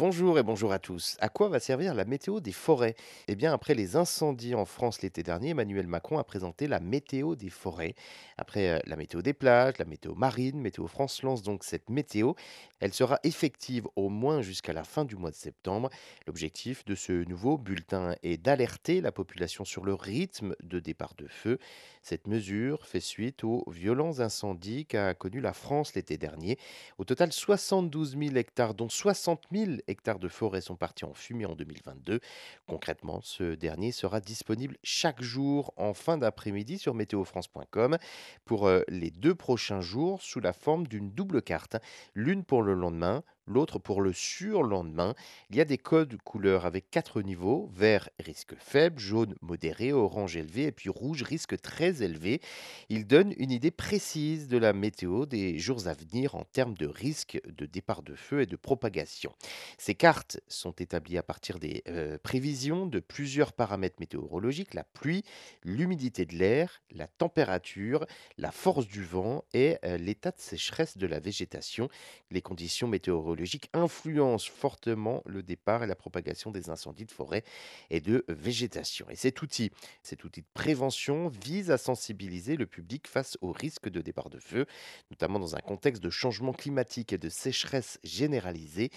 Bonjour et bonjour à tous. À quoi va servir la météo des forêts? Eh bien, après les incendies en France l'été dernier, Emmanuel Macron a présenté la météo des forêts. Après euh, la météo des plages, la météo marine, Météo France lance donc cette météo. Elle sera effective au moins jusqu'à la fin du mois de septembre. L'objectif de ce nouveau bulletin est d'alerter la population sur le rythme de départ de feu. Cette mesure fait suite aux violents incendies qu'a connu la France l'été dernier. Au total, 72 000 hectares, dont 60 000 hectares de forêt sont partis en fumée en 2022. Concrètement, ce dernier sera disponible chaque jour en fin d'après-midi sur météofrance.com pour euh, les deux prochains jours sous la forme d'une double carte, l'une pour le lendemain, l'autre pour le surlendemain. Il y a des codes couleurs avec quatre niveaux vert risque faible, jaune modéré, orange élevé et puis rouge risque très élevé. Il donne une idée précise de la météo des jours à venir en termes de risque de départ de feu et de propagation. Ces cartes sont établies à partir des euh, prévisions de plusieurs paramètres météorologiques la pluie, l'humidité de l'air, la température, la force du vent et euh, l'état de sécheresse de la végétation. Les conditions météorologiques influencent fortement le départ et la propagation des incendies de forêt et de végétation. Et cet outil, cet outil de prévention vise à sensibiliser le public face au risque de départ de feu, notamment dans un contexte de changement climatique et de sécheresse généralisée.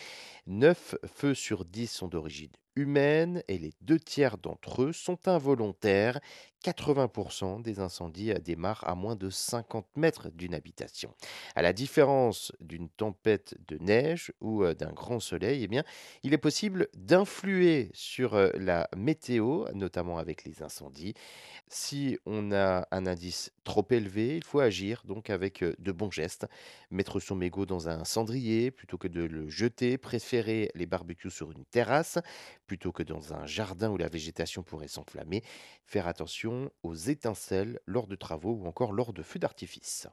9 feux sur 10 sont d'origine humaine et les deux tiers d'entre eux sont involontaires. 80% des incendies euh, démarrent à moins de 50 mètres d'une habitation. À la différence d'une tempête de neige ou euh, d'un grand soleil, eh bien, il est possible d'influer sur euh, la météo, notamment avec les incendies. Si on a un indice trop élevé, il faut agir donc avec de bons gestes. Mettre son mégot dans un cendrier plutôt que de le jeter, préférer les barbecues sur une terrasse plutôt que dans un jardin où la végétation pourrait s'enflammer, faire attention aux étincelles lors de travaux ou encore lors de feux d'artifice.